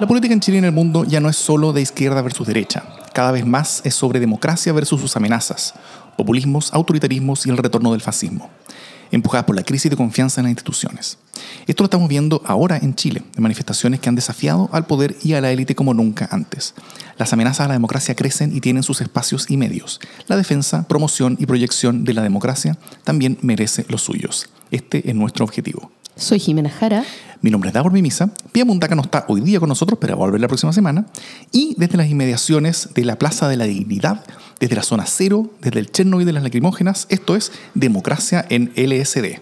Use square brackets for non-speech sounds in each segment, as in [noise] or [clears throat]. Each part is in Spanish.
La política en Chile y en el mundo ya no es solo de izquierda versus derecha. Cada vez más es sobre democracia versus sus amenazas, populismos, autoritarismos y el retorno del fascismo, empujadas por la crisis de confianza en las instituciones. Esto lo estamos viendo ahora en Chile, de manifestaciones que han desafiado al poder y a la élite como nunca antes. Las amenazas a la democracia crecen y tienen sus espacios y medios. La defensa, promoción y proyección de la democracia también merece los suyos. Este es nuestro objetivo. Soy Jimena Jara. Mi nombre es Davor Mimisa. Pia Muntaca no está hoy día con nosotros, pero va a volver la próxima semana. Y desde las inmediaciones de la Plaza de la Dignidad, desde la zona cero, desde el Chernobyl de las lacrimógenas, esto es Democracia en LSD.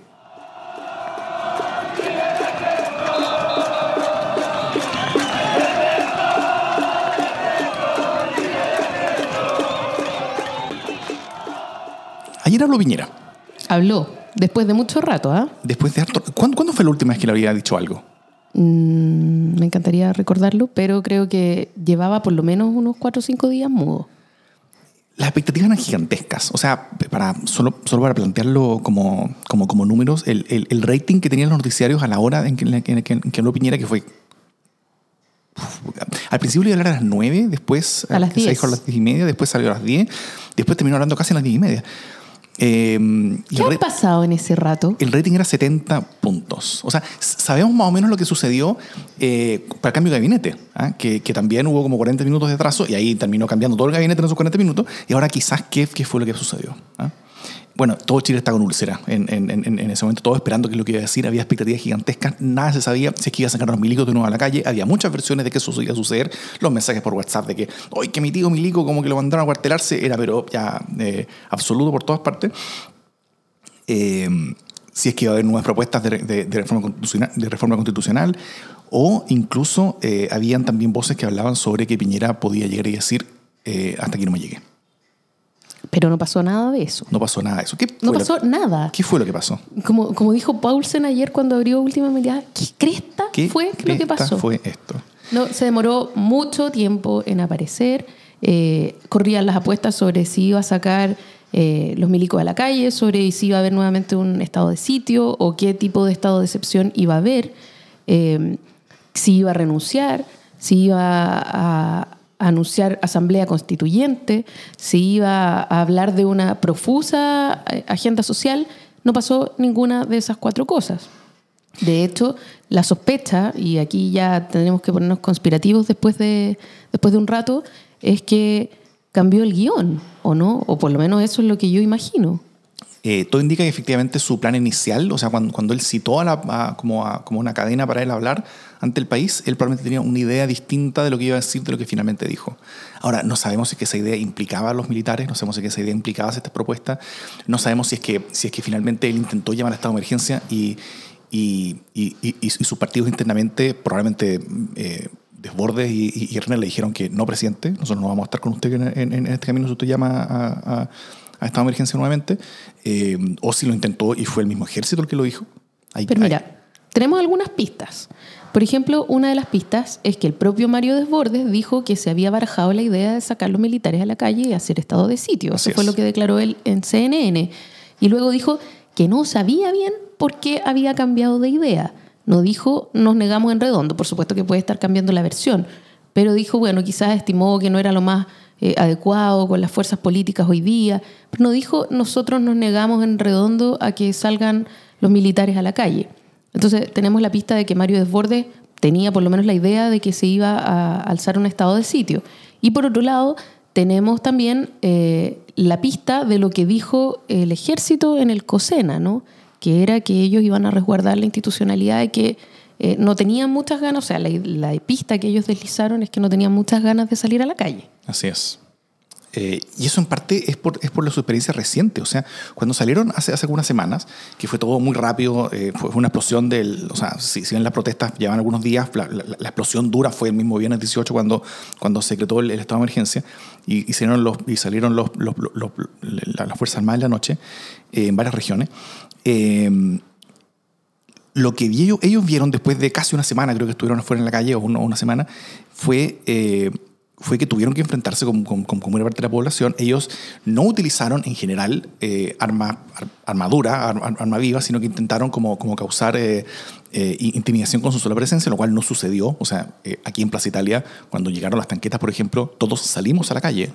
Ayer habló Piñera. Habló, después de mucho rato, ¿ah? Después de harto... ¿Cuándo, cuándo fue la última vez que le había dicho algo? Mm, me encantaría recordarlo, pero creo que llevaba por lo menos unos cuatro o cinco días mudo. Las expectativas eran gigantescas. O sea, para, solo, solo para plantearlo como, como, como números, el, el- el rating que tenían los noticiarios a la hora en que, en en que- en que habló Piñera, que fue... Al principio iba a hablar a las 9, después A las que se 10. dijo a las 10 y media, después salió a las 10, después terminó hablando casi a las 10 y media. Eh, y ¿Qué ha pasado en ese rato? el rating era 70 puntos. O sea, sabemos más o menos lo que sucedió eh, para el cambio de gabinete, ¿ah? que, que también hubo como 40 minutos de atraso y ahí terminó cambiando todo el gabinete en esos 40 minutos. Y ahora quizás qué, qué fue lo que sucedió. Bueno, todo Chile está con úlcera en, en- en- en ese momento, todo esperando qué es lo que iba a decir. Había expectativas gigantescas, nada se sabía si es que iba a sacar a los milicos de nuevo a la calle. Había muchas versiones de que eso iba a suceder. Los mensajes por WhatsApp de que, hoy que mi tío milico como que lo mandaron a cuartelarse, era pero ya eh, absoluto por todas partes eh, si es que va a haber nuevas propuestas de reforma, constitucional, de reforma constitucional, o incluso eh, habían también voces que hablaban sobre que Piñera podía llegar y decir eh, hasta aquí no me llegué. Pero no pasó nada de eso. No pasó nada de eso. ¿Qué No pasó nada. ¿Qué fue lo que pasó? Como, como dijo Paulsen ayer cuando abrió Última Mirada, ¿qué cresta ¿Qué fue lo que cresta pasó? fue esto? No, se demoró mucho tiempo en aparecer. eh, corrían las apuestas sobre si iba a sacar eh, los milicos a la calle, sobre si iba a haber nuevamente un estado de sitio o qué tipo de estado de excepción iba a haber, eh, si iba a renunciar, si iba a anunciar asamblea constituyente, si iba a hablar de una profusa eh, agenda social. No pasó ninguna de esas cuatro cosas. De hecho, la sospecha, y aquí ya tenemos que ponernos conspirativos después de, después de un rato, es que cambió el guion, ¿o no? O por lo menos eso es lo que yo imagino. Eh, todo indica que efectivamente su plan inicial, o sea, cuando, cuando él citó a la, a- como, a- como una cadena para él hablar ante el país, él probablemente tenía una idea distinta de lo que iba a decir de lo que finalmente dijo. Ahora, no sabemos si es que esa idea implicaba a los militares, no sabemos si es que esa idea implicaba estas propuestas, no sabemos si es que, si es que finalmente él intentó llamar a estado de emergencia y, y, y- y- y sus partidos internamente probablemente... eh, Desbordes y, y, y Herner le dijeron que no, presidente, nosotros no vamos a estar con usted en, en- en este camino usted llama a, a- a estado de emergencia nuevamente, eh, o si lo intentó y fue el mismo ejército el que lo dijo. Pero mira, tenemos algunas pistas. Por ejemplo, una de las pistas es que el propio Mario Desbordes dijo que se había barajado la idea de sacar los militares a la calle y hacer estado de sitio. Así Eso fue es. lo que declaró él en CNN. Y luego dijo que no sabía bien por qué había cambiado de idea. No dijo nos negamos en redondo, por supuesto que puede estar cambiando la versión, pero dijo, bueno, quizás estimó que no era lo más eh, adecuado con las fuerzas políticas hoy día, pero no dijo nosotros nos negamos en redondo a que salgan los militares a la calle. Entonces tenemos la pista de que Mario Desbordes tenía por lo menos la idea de que se iba a alzar un estado de sitio. Y por otro lado, tenemos también eh, la pista de lo que dijo el ejército en el COSENA, ¿no? que era que ellos iban a resguardar la institucionalidad y que eh, no tenían muchas ganas, o sea, la, la pista que ellos deslizaron es que no tenían muchas ganas de salir a la calle. Así es. Eh, y eso en parte es por, es por su experiencia reciente. O sea, cuando salieron hace, hace algunas semanas, que fue todo muy rápido, eh, fue, una explosión del. O sea, si, si bien las protestas llevan algunos días, la, la- la explosión dura fue el mismo viernes 18 cuando, cuando se decretó el, estado de emergencia y, y salieron, los, y salieron los, la- las Fuerzas Armadas en la noche en varias regiones. Lo que ellos, vieron después de casi una semana, creo que estuvieron afuera en la calle o una, una semana, fue, eh, fue que tuvieron que enfrentarse con, con, con- buena parte de la población. Ellos no utilizaron en general eh, arma, ar- armadura, ar- ar- arma viva, sino que intentaron como, como causar eh, eh, intimidación con su sola presencia, lo cual no sucedió. O sea, eh, aquí en Plaza Italia, cuando llegaron las tanquetas, por ejemplo, todos salimos a la calle.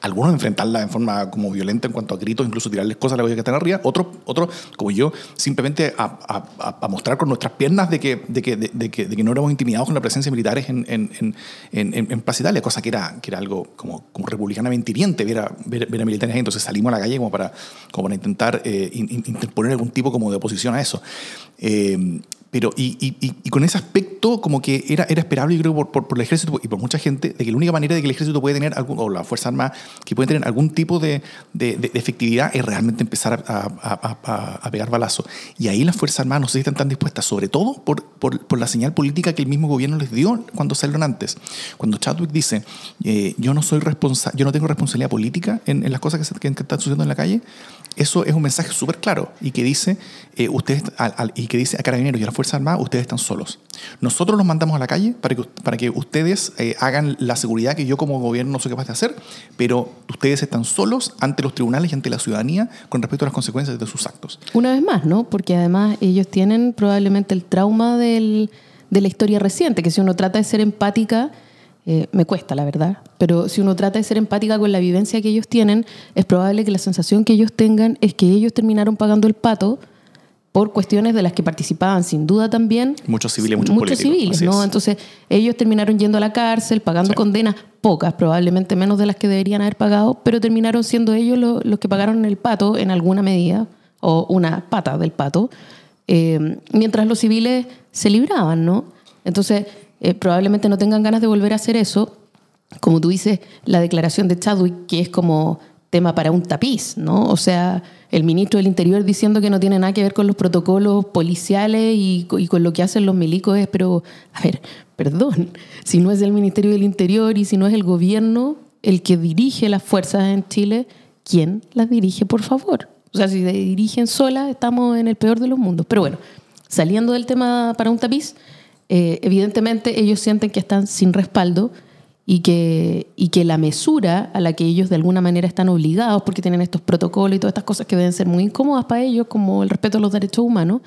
algunos a enfrentarla en forma como violenta en cuanto a gritos, incluso tirarles cosas a la que están arriba. Otros, otro, como yo, simplemente a, a, mostrar con nuestras piernas de que, de, que, de, que, de que, no éramos intimidados con la presencia de militares en, en, en, en, Plaza Italia, cosa que era, que era algo como, como republicanamente hiriente ver a, ver, a militares. Entonces salimos a la calle como para, como para intentar eh, interponer algún tipo como de oposición a eso. Eh, pero, y, y, y, con ese aspecto, como que era, era esperable, yo creo, por, por, el ejército y por mucha gente, de que la única manera de que el ejército puede tener, algún, o la Fuerza Armada, que puede tener algún tipo de, de, de efectividad es realmente empezar a, a, a, a, pegar balazos. Y ahí las Fuerzas Armadas no si están tan dispuestas, sobre todo por, por, por, la señal política que el mismo gobierno les dio cuando salieron antes. Cuando Chadwick dice, eh, yo, no soy responsa yo no tengo responsabilidad política en, en las cosas que, que, que están sucediendo en la calle, eso es un mensaje súper claro y que dice, eh, ustedes, y que dice a Carabineros y a la Fuerza Armada, ustedes están solos. Nosotros los mandamos a la calle para que, para que ustedes eh, hagan la seguridad que yo como gobierno no soy capaz de hacer, pero ustedes están solos ante los tribunales y ante la ciudadanía con respecto a las consecuencias de sus actos. Una vez más, ¿no? Porque además ellos tienen probablemente el trauma del, de la historia reciente, que si uno trata de ser empática eh, me cuesta, la verdad. Pero si uno trata de ser empática con la vivencia que ellos tienen, es probable que la sensación que ellos tengan es que ellos terminaron pagando el pato por cuestiones de las que participaban sin duda también. Muchos civiles muchos, muchos civiles no entonces ellos terminaron yendo a la cárcel pagando condenas pocas probablemente menos de las que deberían haber pagado pero terminaron siendo ellos los, que pagaron el pato en alguna medida o una pata del pato eh, mientras los civiles se libraban no entonces eh, probablemente no tengan ganas de volver a hacer eso. Como tú dices, la declaración de Chadwick, que es como tema para un tapiz, ¿no? O sea, el ministro del Interior diciendo que no tiene nada que ver con los protocolos policiales y, con lo que hacen los milicos es, pero, a ver, perdón, [laughs] si no es el Ministerio del Interior y si no es el gobierno el que dirige las fuerzas en Chile, ¿quién las dirige, por favor? O sea, si se dirigen solas, estamos en el peor de los mundos. Pero bueno, saliendo del tema para un tapiz, eh, evidentemente ellos sienten que están sin respaldo y que, y que la mesura a la que ellos de alguna manera están obligados, porque tienen estos protocolos y todas estas cosas que deben ser muy incómodas para ellos, como el respeto a los derechos humanos,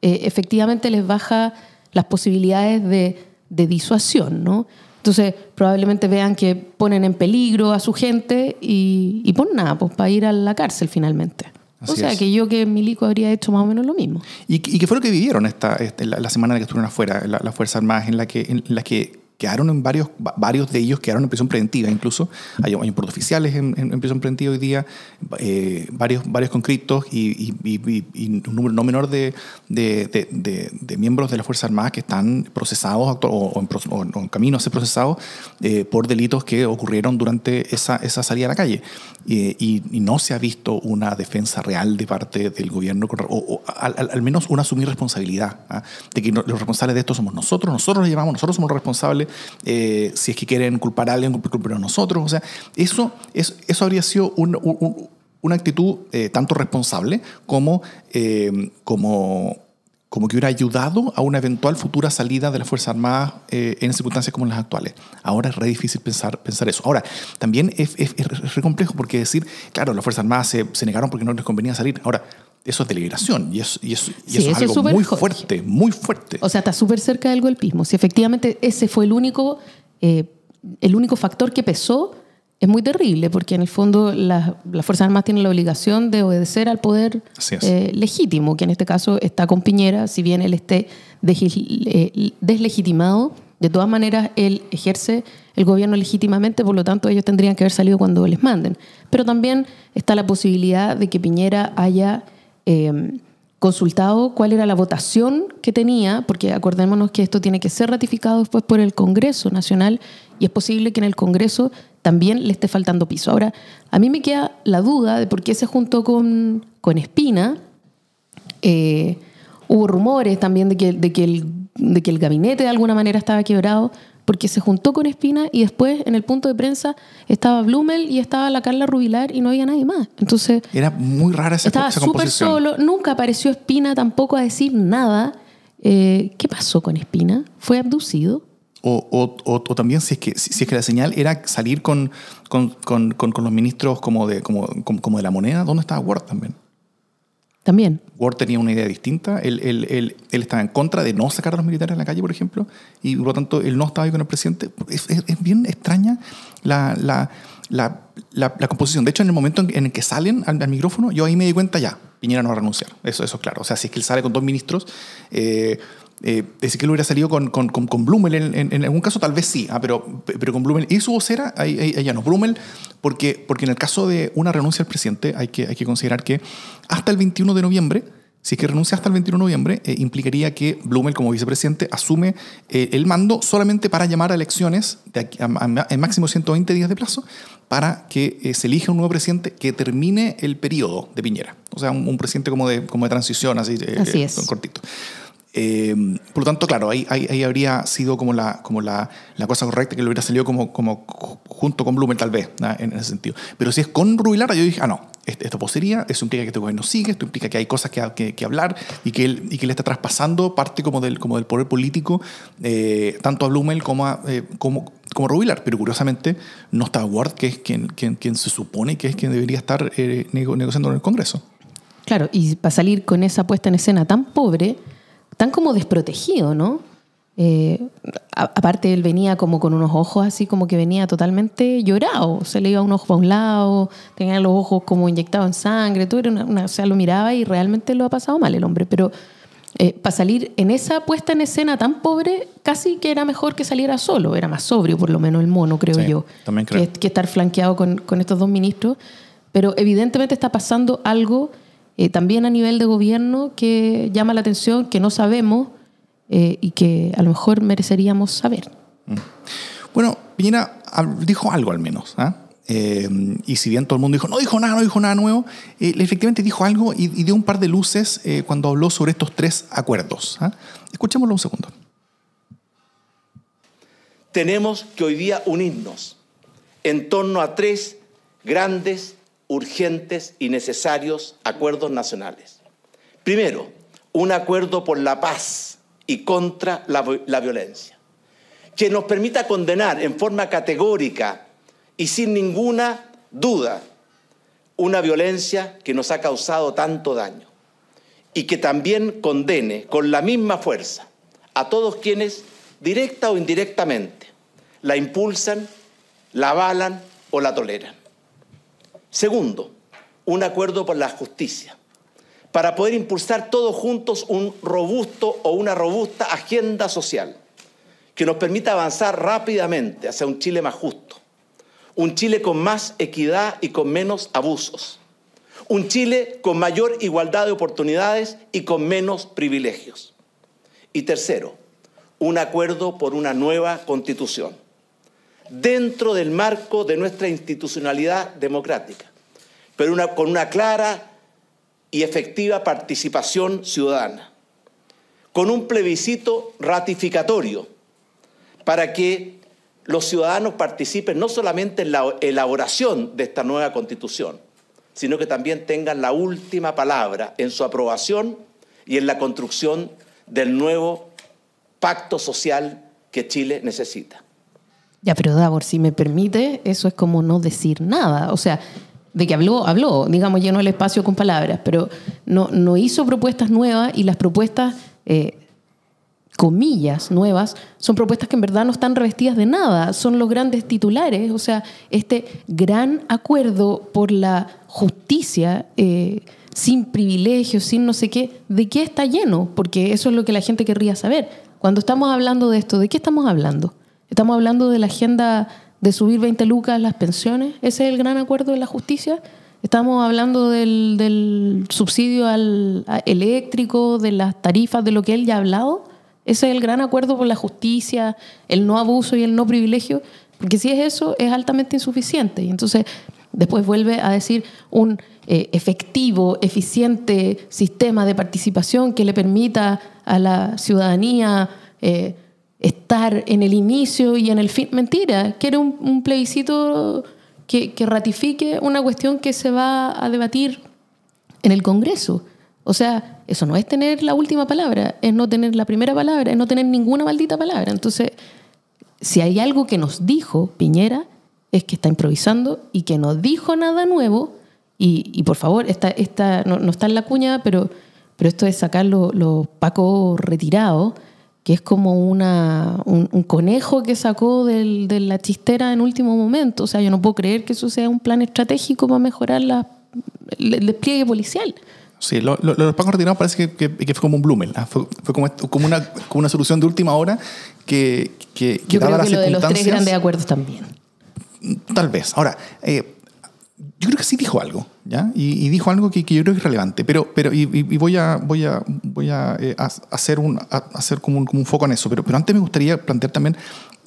eh, efectivamente les baja las posibilidades de, de disuasión, ¿no? Entonces, probablemente vean que ponen en peligro a su gente y, y pues nada, pues para ir a la cárcel finalmente o sea, que yo que Milico habría hecho más o menos lo mismo. ¿Y, y qué fue lo que vivieron esta, este, la, semana en que estuvieron afuera, la, la Fuerza Armada, en la que, en la que quedaron en varios, varios de ellos quedaron en prisión preventiva incluso. Hay, hay oficiales en, en, prisión preventiva hoy día, eh, varios, varios conscriptos y, y, y, un número no menor de, de, de, de, miembros de las Fuerzas Armadas que están procesados o, o, en, o en, camino a ser procesados eh, por delitos que ocurrieron durante esa, esa salida a la calle. Y, no se ha visto una defensa real de parte del gobierno, o, al, al, menos una asumir responsabilidad, ¿ah? de que los responsables de esto somos nosotros, nosotros lo llevamos, nosotros somos los responsables eh, si es que quieren culpar a alguien, culpar a nosotros. O sea, eso, eso, eso habría sido una actitud eh, tanto responsable como, eh, como, como que hubiera ayudado a una eventual futura salida de las Fuerzas Armadas en circunstancias como las actuales. Ahora es re difícil pensar, pensar eso. Ahora, también es, es, es re complejo porque decir, claro, las Fuerzas Armadas se, se negaron porque no les convenía salir. Ahora, eso es deliberación y, eso, y, eso, es algo muy fuerte, muy fuerte. O sea, está súper cerca del golpismo. Si efectivamente ese fue el único, eh, el único factor que pesó, es muy terrible, porque en el fondo las la Fuerzas Armadas tienen la obligación de obedecer al poder eh, legítimo, que en este caso está con Piñera, si bien él esté eh, deslegitimado, de todas maneras él ejerce el gobierno legítimamente, por lo tanto ellos tendrían que haber salido cuando les manden. Pero también está la posibilidad de que Piñera haya Em, consultado cuál era la votación que tenía, porque acordémonos que esto tiene que ser ratificado después por el Congreso Nacional y es posible que en el Congreso también le esté faltando piso. Ahora, a mí me queda la duda de por qué se juntó con, con Espina. Eh, hubo rumores también de que, de, que el, de que el gabinete de alguna manera estaba quebrado porque se juntó con Espina y después en el punto de prensa estaba Blumel y estaba la Carla Rubilar y no había nadie más. Entonces era muy rara esa, estaba súper solo, nunca apareció Espina tampoco a decir nada. Eh, ¿Qué pasó con Espina? ¿Fue abducido? O, o, o, también si es, que, si, es que la señal era salir con, con, con, con los ministros como de, como, como, de la moneda, ¿dónde estaba Ward también? También. Ward tenía una idea distinta. Él, él, él, él, estaba en contra de no sacar a los militares a la calle, por ejemplo, y por lo tanto él no estaba ahí con el presidente. Es, es, bien extraña la, la, la, la, composición. De hecho, en el momento en, el que salen al, al, micrófono, yo ahí me di cuenta ya, Piñera no va a renunciar. Eso, eso es claro. O sea, si es que él sale con dos ministros, eh, eh, decir que él hubiera salido con, con, con, con Blumel en, en, en, algún caso, tal vez sí, ah, pero, pero con Blumel y su vocera, ahí, ahí, ahí ya no. Blumel, porque, porque en el caso de una renuncia al presidente, hay que, hay que considerar que hasta el 21 de noviembre, si es que renuncia hasta el 21 de noviembre, eh, implicaría que Blumel, como vicepresidente, asume eh, el mando solamente para llamar a elecciones de aquí, a, a, en máximo 120 días de plazo para que eh, se elija un nuevo presidente que termine el periodo de Piñera. O sea, un, un presidente como de, como de transición, así, así es. cortito. Eh, por lo tanto, claro, ahí, ahí, ahí, habría sido como la, como la, la cosa correcta, que le hubiera salido como, como junto con Blumen, tal vez, ¿no? en ese sentido. Pero si es con Rubilar, yo dije, ah, no, esto posería, eso implica que este gobierno sigue, esto implica que hay cosas que, que, que hablar y que, él, y que le está traspasando parte como del, como del poder político, eh, tanto a Blumel como a, eh, como, como Rubilar. Pero curiosamente, no está Ward, que es quien, quien, quien se supone que es quien debería estar eh, negociando en el Congreso. Claro, y para salir con esa puesta en escena tan pobre, tan como desprotegido, ¿no? Eh, a, aparte él venía como con unos ojos así como que venía totalmente llorado, se le iba un ojo para un lado, tenía los ojos como inyectados en sangre, todo era una, una, o sea, lo miraba y realmente lo ha pasado mal el hombre, pero eh, para salir en esa puesta en escena tan pobre, casi que era mejor que saliera solo, era más sobrio por lo menos el mono, creo Sí, yo, también creo. Que, que estar flanqueado con, con estos dos ministros, pero evidentemente está pasando algo eh, también a nivel de gobierno que llama la atención, que no sabemos eh, y que a lo mejor mereceríamos saber. Bueno, Piñera dijo algo al menos. ¿eh? Eh, y si bien todo el mundo dijo, no dijo nada, no dijo nada nuevo, eh, efectivamente dijo algo y, y, dio un par de luces cuando habló sobre estos tres acuerdos. Escuchémoslo un segundo. Tenemos que hoy día unirnos en torno a tres grandes urgentes y necesarios acuerdos nacionales. Primero, un acuerdo por la paz y contra la, violencia, que nos permita condenar en forma categórica y sin ninguna duda una violencia que nos ha causado tanto daño y que también condene con la misma fuerza a todos quienes, directa o indirectamente, la impulsan, la avalan o la toleran. Segundo, un acuerdo por la justicia, para poder impulsar todos juntos un robusto o una robusta agenda social que nos permita avanzar rápidamente hacia un Chile más justo, un Chile con más equidad y con menos abusos, un Chile con mayor igualdad de oportunidades y con menos privilegios. Y tercero, un acuerdo por una nueva constitución dentro del marco de nuestra institucionalidad democrática, pero con una clara y efectiva participación ciudadana, con un plebiscito ratificatorio para que los ciudadanos participen no solamente en la elaboración de esta nueva constitución, sino que también tengan la última palabra en su aprobación y en la construcción del nuevo pacto social que Chile necesita. Ya, pero Davor, si me permite, eso es como no decir nada. O sea, de que habló, habló, digamos, llenó el espacio con palabras, pero no, no hizo propuestas nuevas y las propuestas, eh, comillas, nuevas, son propuestas que en verdad no están revestidas de nada, son los grandes titulares, o sea, este gran acuerdo por la justicia, eh, sin privilegios, sin no sé qué, ¿de qué está lleno? Porque eso es lo que la gente querría saber. Cuando estamos hablando de esto, ¿de qué estamos hablando? Estamos hablando de la agenda de subir 20 lucas las pensiones. Ese es el gran acuerdo de la justicia. Estamos hablando del, subsidio al eléctrico, de las tarifas, de lo que él ya ha hablado. Ese es el gran acuerdo por la justicia, el no abuso y el no privilegio. Porque si es eso, es altamente insuficiente. Y entonces después vuelve a decir un eh, efectivo, eficiente sistema de participación que le permita a la ciudadanía eh, estar en el inicio y en el fin. Mentira, que era un, un plebiscito que, que, ratifique una cuestión que se va a debatir en el Congreso. O sea, eso no es tener la última palabra, es no tener la primera palabra, es no tener ninguna maldita palabra. Entonces, si hay algo que nos dijo Piñera, es que está improvisando y que no dijo nada nuevo Y, por favor, esta, esta, no, está en la cuña, pero, pero esto de sacar los los pacos retirados, que es como una, un, un conejo que sacó del- de la chistera en último momento. O sea, yo no puedo creer que eso sea un plan estratégico para mejorar la, el, el despliegue policial. Sí, lo, lo- los pagos retirados parece que, que- que fue como un Blumel. ¿ah? Fue, fue como, como, una, como una solución de última hora que, que, que Yo creo las que lo de los tres grandes acuerdos también. Tal vez. Ahora, eh, yo creo que sí dijo algo, ¿ya? Y, y dijo algo que, que yo creo que es relevante, pero, pero y, y- voy a, voy a, voy a, eh, a- hacer, un, a- hacer como, un, como un foco en eso, pero, pero antes me gustaría plantear también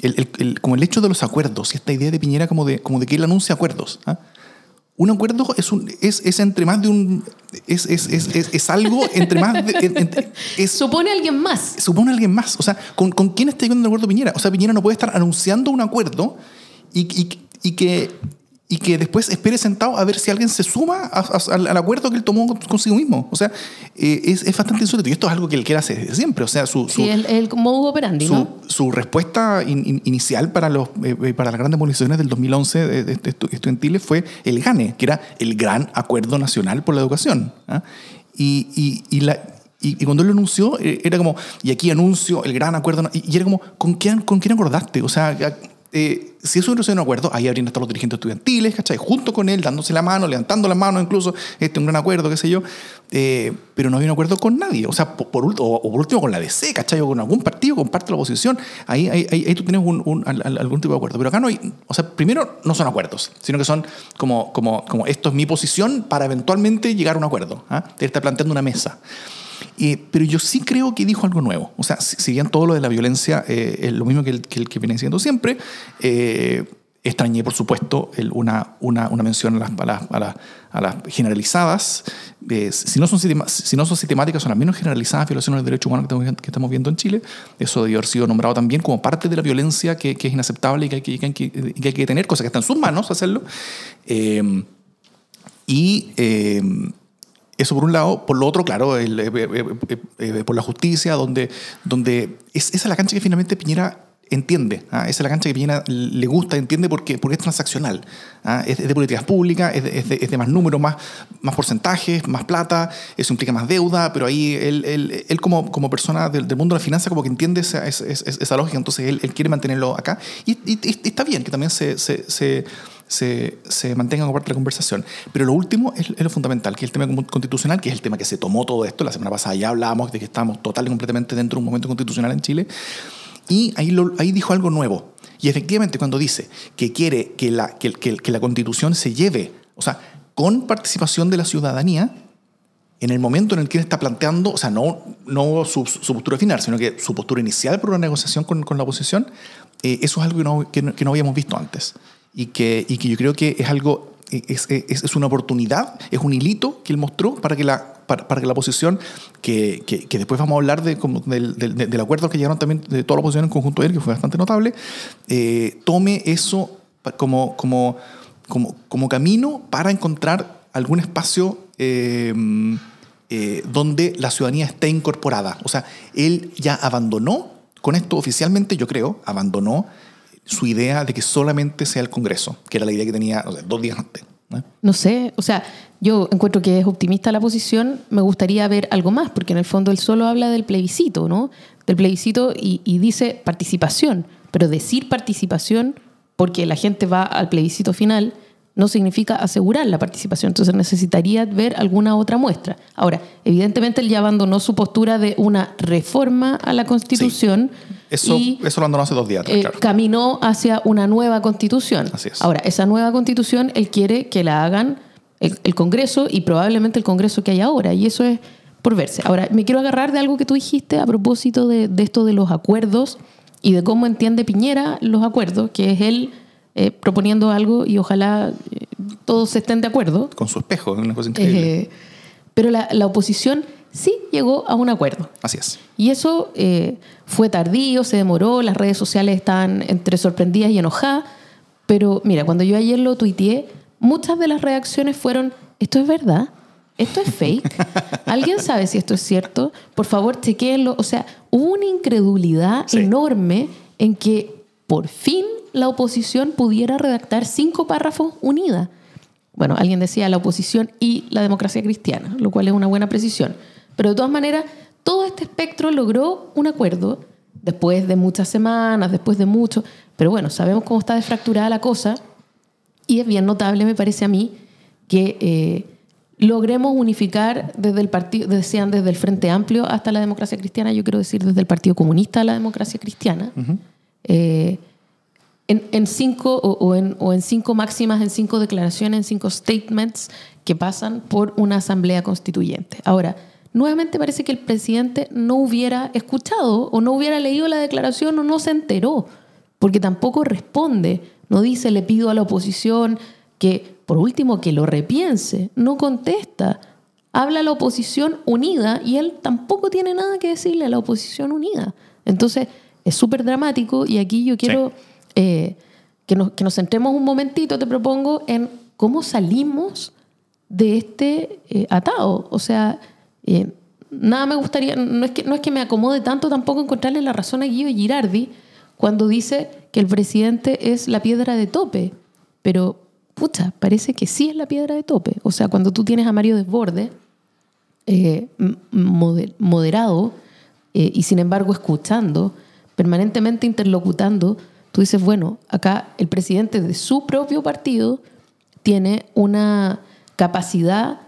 el, el- el- como el hecho de los acuerdos y esta idea de Piñera como de, como de que él anuncia acuerdos. ¿ah? Un acuerdo es, un, es, es entre más de un... Es, es, es, algo entre más de... en- entre- Supone alguien más. supone alguien más. O sea, ¿con, con quién está llegando un acuerdo Piñera? O sea, Piñera no puede estar anunciando un acuerdo y, y- y que, y que después espere sentado a ver si alguien se suma a- a- al, acuerdo que él tomó consigo mismo. O sea, eh, es, es bastante insólito. Y esto es algo que él quiere hacer desde siempre. O sea, su, su, Sí, el, el modus operandi, su, ¿no? su respuesta in- in- inicial para, los, eh, eh, para las grandes movilizaciones del 2011 de- de- de estu- estudiantiles fue el GANE, que era el Gran Acuerdo Nacional por la Educación. ¿ah? Y, y- y la- y- y cuando él lo anunció, eh, era como, y aquí anuncio el Gran Acuerdo, y, y era como, ¿con quién, ¿con quién acordaste? O sea, eh, si eso hubiera sido un acuerdo, ahí habrían estado los dirigentes estudiantiles, ¿cachai? Junto con él, dándose la mano, levantando las manos incluso, este un gran acuerdo, qué sé yo, Eh, pero no había un acuerdo con nadie, o sea, por, por o, por último con la DC, ¿cachai? O con algún partido, con parte de la oposición, ahí, ahí, ahí- tú tienes un- un- al- al- algún tipo de acuerdo, pero acá no hay, o sea, primero no son acuerdos, sino que son como, como, como esto es mi posición para eventualmente llegar a un acuerdo, ¿ah? Te está planteando una mesa. Eh, pero yo sí creo que dijo algo nuevo. O sea, si, si bien todo lo de la violencia eh, es lo mismo que el que, el que viene diciendo siempre, eh, extrañé, por supuesto, el- una, una, una mención a las, a las, a las- a las generalizadas. eh, si, no son si no son sistemáticas, son las menos generalizadas violaciones de derechos humanos que que estamos viendo en Chile. Eso debió haber sido nombrado también como parte de la violencia que, que es inaceptable y que hay que, que que tener, cosa que está en sus manos hacerlo. Eh, y eh, eso por un lado. Por lo otro, claro, el, eh, eh, eh, por la justicia, donde, donde es, esa es la cancha que finalmente Piñera entiende. ¿ah? Esa es la cancha que Piñera le gusta, entiende porque, porque es transaccional. ¿ah? Es, es de políticas públicas, es de, es de- es de más números, más, más porcentajes, más plata, eso implica más deuda, pero ahí él, él- él como, como persona del, del mundo de la finanza como que entiende esa, esa- esa lógica, entonces él, él quiere mantenerlo acá. Y, y- y está bien que también se, se, se, se, se mantenga como parte de la conversación. Pero lo último es, lo fundamental, que es el tema constitucional, que es el tema que se tomó todo esto. La semana pasada ya hablábamos de que estábamos total y completamente dentro de un momento constitucional en Chile. Y ahí, ahí dijo algo nuevo. Y efectivamente, cuando dice que quiere que la, que la constitución se lleve, o sea, con participación de la ciudadanía, en el momento en el que él está planteando, o sea, no, no su, su postura final, sino que su postura inicial por una negociación con, con la oposición, eh, eso es algo que no, que no- que no habíamos visto antes. Y que, y que yo creo que es algo, es, es, es una oportunidad, es un hilito que él mostró para que la, para, para que la oposición, que, que, que después vamos a hablar de, como del, del, del acuerdo que llegaron también de toda la oposición en conjunto a él, que fue bastante notable, eh, tome eso como, como, como, como camino para encontrar algún espacio eh, eh, donde la ciudadanía esté incorporada. O sea, él ya abandonó, con esto oficialmente yo creo, abandonó su idea de que solamente sea el Congreso, que era la idea que tenía dos días antes. ¿no? Sé, o sea, yo encuentro que es optimista la posición, me gustaría ver algo más, porque en el fondo él solo habla del plebiscito, ¿no? Del plebiscito y dice participación, pero decir participación porque la gente va al plebiscito final no significa asegurar la participación, entonces necesitaría ver alguna otra muestra. Ahora, evidentemente él ya abandonó su postura de una reforma a la Constitución Eso, y eso lo abandonó hace dos días atrás, eh, claro. caminó hacia una nueva constitución. Así es. Ahora, esa nueva constitución él quiere que la hagan el, el Congreso y probablemente el Congreso que hay ahora, y eso es por verse. Ahora, me quiero agarrar de algo que tú dijiste a propósito de, de esto de los acuerdos y de cómo entiende Piñera los acuerdos, que es él eh, proponiendo algo y ojalá eh, todos estén de acuerdo. Con su espejo, es una cosa increíble. Eh, pero la, la oposición sí llegó a un acuerdo. Así es. Y eso fue tardío, se demoró, las redes sociales están entre sorprendidas y enojadas. Pero mira, cuando yo ayer lo tuiteé, muchas de las reacciones fueron, ¿esto es verdad? ¿Esto es fake? [laughs] ¿Alguien sabe si esto es cierto? Por favor, chequéenlo. O sea, hubo una incredulidad Sí. enorme en que por fin la oposición pudiera redactar cinco párrafos unida. bueno, alguien decía la oposición y la democracia cristiana, lo cual es una buena precisión. Pero de todas maneras, todo este espectro logró un acuerdo después de muchas semanas, después de mucho, pero bueno, sabemos cómo está desfracturada la cosa y es bien notable, me parece a mí, que eh, logremos unificar desde el partido, decían desde el Frente Amplio hasta la democracia cristiana, yo quiero decir desde el Partido Comunista a la democracia cristiana, eh, en, cinco o, en, o en cinco máximas, en cinco declaraciones, en cinco statements que pasan por una asamblea constituyente. Ahora, nuevamente parece que el presidente no hubiera escuchado o no hubiera leído la declaración o no se enteró, porque tampoco responde, no dice le pido a la oposición que, por último, que lo repiense, no contesta, habla la oposición unida y él tampoco tiene nada que decirle a la oposición unida. Entonces, es súper dramático y aquí yo quiero eh, que, nos, que nos centremos un momentito, te propongo, en cómo salimos de este eh, atado. O sea, eh, nada me gustaría, no es, que, no es que me acomode tanto tampoco encontrarle la razón a Guido Girardi cuando dice que el presidente es la piedra de tope, pero pucha, parece que sí es la piedra de tope. O sea, cuando tú tienes a Mario Desborde moderado y sin embargo escuchando, permanentemente interlocutando, tú dices, bueno, acá el presidente de su propio partido tiene una capacidad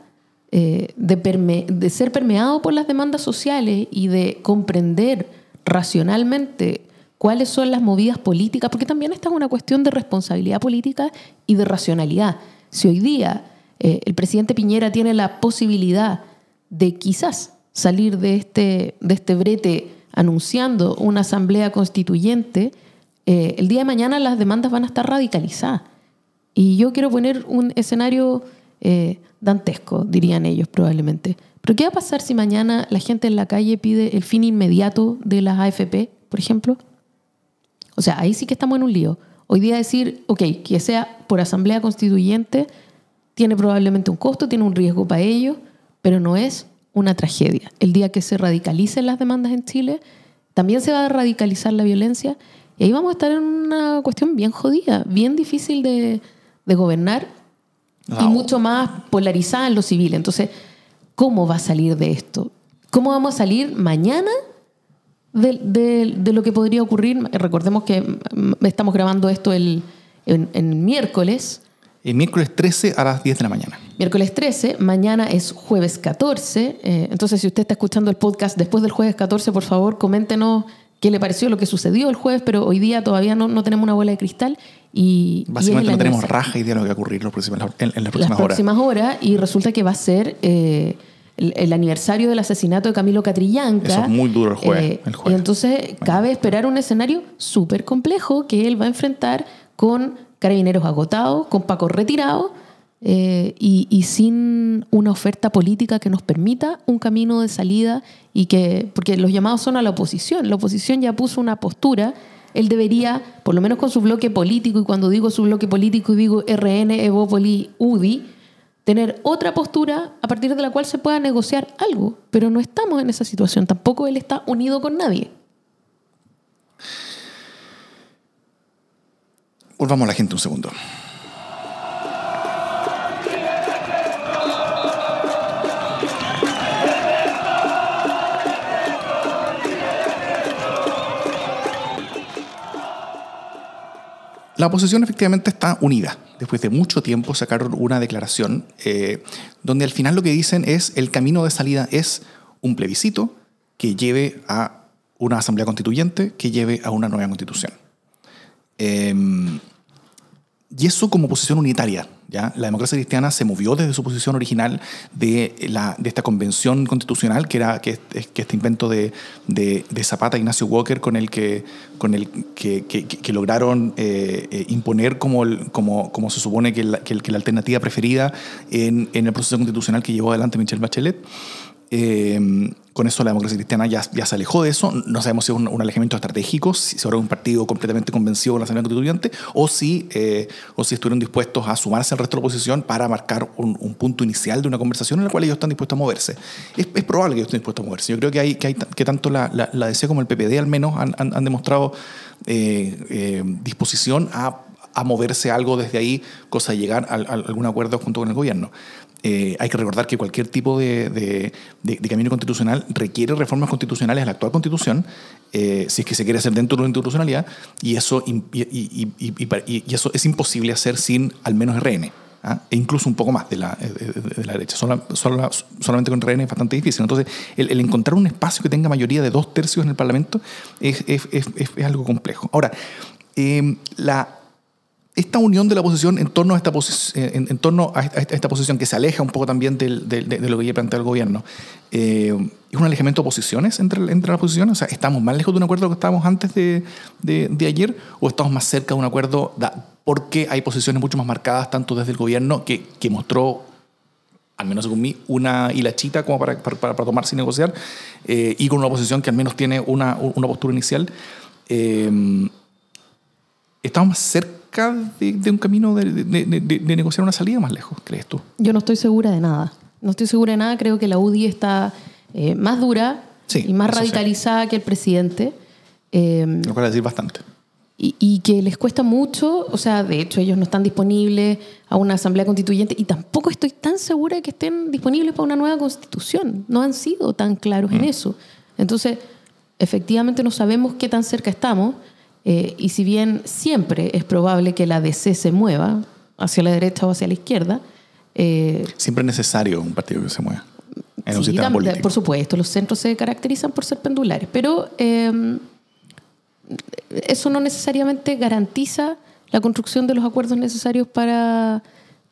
eh, de, ser permeado por las demandas sociales y de comprender racionalmente cuáles son las movidas políticas, porque también esta es una cuestión de responsabilidad política y de racionalidad. Si hoy día eh, el presidente Piñera tiene la posibilidad de quizás salir de este, de este brete anunciando una asamblea constituyente, eh, el día de mañana las demandas van a estar radicalizadas. Y yo quiero poner un escenario eh, dantesco, dirían ellos probablemente. Pero ¿qué va a pasar si mañana la gente en la calle pide el fin inmediato de las AFP, por ejemplo? O sea, ahí sí que estamos en un lío. Hoy día decir, ok, que sea por asamblea constituyente, tiene probablemente un costo, tiene un riesgo para ellos, pero no es una tragedia. El día que se radicalicen las demandas en Chile, también se va a radicalizar la violencia y ahí vamos a estar en una cuestión bien jodida, bien difícil de, gobernar y mucho más polarizada en lo civil. Entonces, ¿cómo va a salir de esto? ¿Cómo vamos a salir mañana de, lo que podría ocurrir. Recordemos que mm, estamos grabando esto el, en, miércoles. El miércoles 13 a las 10 de la mañana. Miércoles 13, mañana es jueves 14. Eh, entonces, si usted está escuchando el podcast después del jueves 14, por favor, coméntenos qué le pareció lo que sucedió el jueves, pero hoy día todavía no, no tenemos una bola de cristal. Y, Básicamente no tenemos raja idea de lo que va a ocurrir en, las próximas horas. Las próximas horas, y resulta que va a ser... Eh, el, aniversario del asesinato de Camilo Catrillanca. Eso es muy duro el jueves. Eh, y entonces cabe esperar un escenario súper complejo que él va a enfrentar con carabineros agotados, con Paco retirados eh, y, sin una oferta política que nos permita un camino de salida y que, porque los llamados son a la oposición, la oposición ya puso una postura, él debería, por lo menos con su bloque político, y cuando digo su bloque político digo RN, Evópoli, UDI, tener otra postura a partir de la cual se pueda negociar algo, pero no estamos en esa situación, tampoco él está unido con nadie. Volvamos a la gente un segundo. La oposición efectivamente está unida. Después de mucho tiempo sacaron una declaración eh, donde al final lo que dicen es el camino de salida es un plebiscito que lleve a una asamblea constituyente, que lleve a una nueva constitución. Em, y eso como posición unitaria. ¿ya? La democracia cristiana se movió desde su posición original de, la, de esta convención constitucional, que era que, que este invento de, de, Zapata Ignacio Walker, con el que, con el que, que, lograron eh, eh, imponer como, como, como se supone que la, que, la alternativa preferida en, en el proceso constitucional que llevó adelante Michelle Bachelet. Eh, con eso la democracia cristiana ya, ya se alejó de eso. No sabemos si es un, alejamiento estratégico, si ahora un partido completamente convencido con la Asamblea Constituyente, o si, eh, o si estuvieron dispuestos a sumarse al resto de la oposición para marcar un, punto inicial de una conversación en la cual ellos están dispuestos a moverse. Es, probable que ellos estén dispuestos a moverse. Yo creo que, hay, que, hay, que tanto la, la, DC como el PPD al menos han, han, demostrado eh, disposición a a moverse algo desde ahí, cosa de llegar a algún acuerdo junto con el gobierno. Eh, hay que recordar que cualquier tipo de, de, camino constitucional requiere reformas constitucionales a la actual constitución, eh, si es que se quiere hacer dentro de la institucionalidad, y eso, y, eso es imposible hacer sin al menos RN. ¿ah? e incluso un poco más de la, de, la derecha. Sola, sola, solamente con RN es bastante difícil. Entonces, el, encontrar un espacio que tenga mayoría de dos tercios en el Parlamento es, es, es, es algo complejo. Ahora, eh, la, esta unión de la oposición en torno a esta, eh, en, en, torno a esta, posición que se aleja un poco también del, de, de, lo que ya plantea el gobierno, eh, ¿es un alejamiento de posiciones entre, entre las posiciones? O sea, ¿estamos más lejos de un acuerdo que estábamos antes de, de ayer o estamos más cerca de un acuerdo porque hay posiciones mucho más marcadas tanto desde el gobierno que, que mostró al menos según mí, una hilachita como para, para, para tomarse y negociar, eh, y con una oposición que al menos tiene una, una postura inicial. Eh, ¿Estamos más cerca de, de un camino de, de, de, negociar una salida más lejos, crees tú? Yo no estoy segura de nada. No estoy segura de nada. Creo que la UDI está eh, más dura sí, y más radicalizada sí. que el presidente. Eh, Lo cual decir bastante. Y, y, que les cuesta mucho, o sea, de hecho ellos no están disponibles a una asamblea constituyente y tampoco estoy tan segura de que estén disponibles para una nueva constitución. No han sido tan claros mm. en eso. Entonces, efectivamente no sabemos qué tan cerca estamos. Eh, y si bien siempre es probable que la DC se mueva hacia la derecha o hacia la izquierda. Eh, siempre es necesario un partido que se mueva. En sí, un sistema también, político. Por supuesto, los centros se caracterizan por ser pendulares, pero eh, eso no necesariamente garantiza la construcción de los acuerdos necesarios para,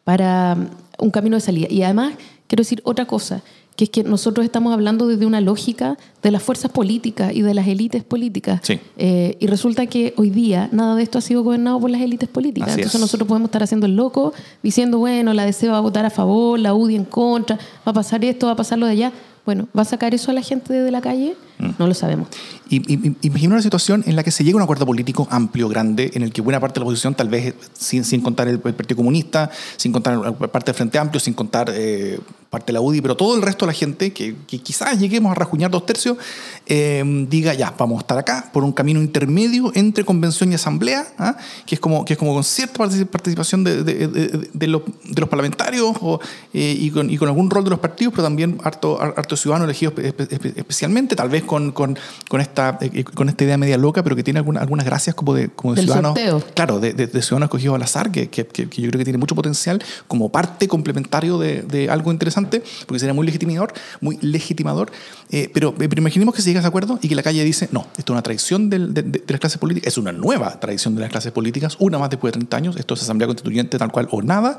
para un camino de salida. Y además, quiero decir otra cosa que es que nosotros estamos hablando desde una lógica de las fuerzas políticas y de las élites políticas. Sí. Eh, y resulta que hoy día nada de esto ha sido gobernado por las élites políticas. Así Entonces es. nosotros podemos estar haciendo el loco, diciendo, bueno, la DC va a votar a favor, la UDI en contra, va a pasar esto, va a pasar lo de allá. Bueno, ¿va a sacar eso a la gente de la calle? Mm. No lo sabemos. Y, y, imagina una situación en la que se llega a un acuerdo político amplio, grande, en el que buena parte de la oposición, tal vez sin, sin contar el, el, Partido Comunista, sin contar parte del Frente Amplio, sin contar eh, parte de la UDI, pero todo el resto de la gente, que, que quizás lleguemos a rajuñar dos tercios, eh, diga, ya, vamos a estar acá por un camino intermedio entre convención y asamblea, ¿ah? que, es como, que es como con cierta participación de, de, de, de los, los, parlamentarios o, eh, y, con, y, con, algún rol de los partidos, pero también harto, harto ciudadanos elegidos especialmente, tal vez con, con, con, esta, eh, con esta idea media loca, pero que tiene alguna, algunas gracias como de, como de Del ciudadanos. sorteo. Claro, de, de, ciudadanos escogidos al azar, que, que, que, yo creo que tiene mucho potencial como parte complementario de, algo interesante, porque sería muy legitimador, muy legitimador. Eh, pero, pero, imaginemos que se llega a ese acuerdo y que la calle dice, no, esto es una tradición de, las clases políticas, es una nueva tradición de las clases políticas, una más después de 30 años, esto es asamblea constituyente tal cual o nada,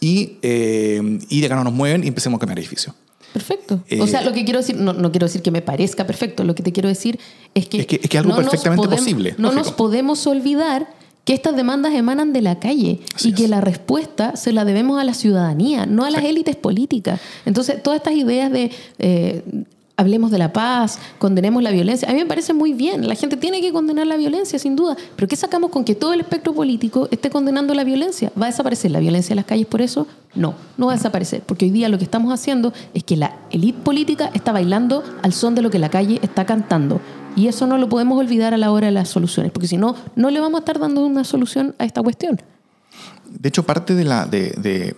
y, eh, y de acá no nos mueven y empecemos a cambiar edificios. Perfecto. Eh, o sea, lo que quiero decir, no, no, quiero decir que me parezca perfecto, lo que te quiero decir es que... Es que, es que algo no perfectamente podemos, posible. No lógico. nos podemos olvidar que estas demandas emanan de la calle Así y que la respuesta se la debemos a la ciudadanía, no a las Sí. élites políticas. Entonces, todas estas ideas de... eh, hablemos de la paz, condenemos la violencia. A mí me parece muy bien. La gente tiene que condenar la violencia, sin duda. Pero ¿qué sacamos con que todo el espectro político esté condenando la violencia? ¿Va a desaparecer la violencia en las calles por eso? No, no va a desaparecer. Porque hoy día lo que estamos haciendo es que la élite política está bailando al son de lo que la calle está cantando. Y eso no lo podemos olvidar a la hora de las soluciones. Porque si no, no le vamos a estar dando una solución a esta cuestión. De hecho, parte de la, de, de,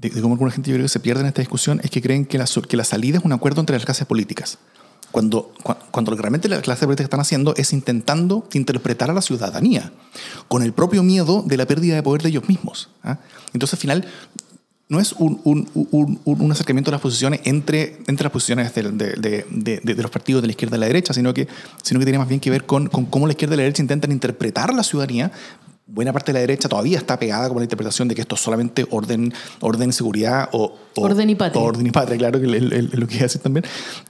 de, de cómo alguna gente yo creo que se pierde en esta discusión es que creen que la, que la salida es un acuerdo entre las clases políticas. Cuando, cuando realmente las clases políticas están haciendo es intentando interpretar a la ciudadanía con el propio miedo de la pérdida de poder de ellos mismos. ¿ah? Entonces, al final, no es un, un, un, un, acercamiento a las posiciones entre, entre las posiciones de, de, de, de, los partidos de la izquierda y la derecha, sino que, sino que tiene más bien que ver con, con cómo la izquierda y la derecha intentan interpretar la ciudadanía buena parte de la derecha todavía está pegada con la interpretación de que esto es solamente orden, orden seguridad o, o orden y patria. Orden y patria, claro, que es lo que decir también.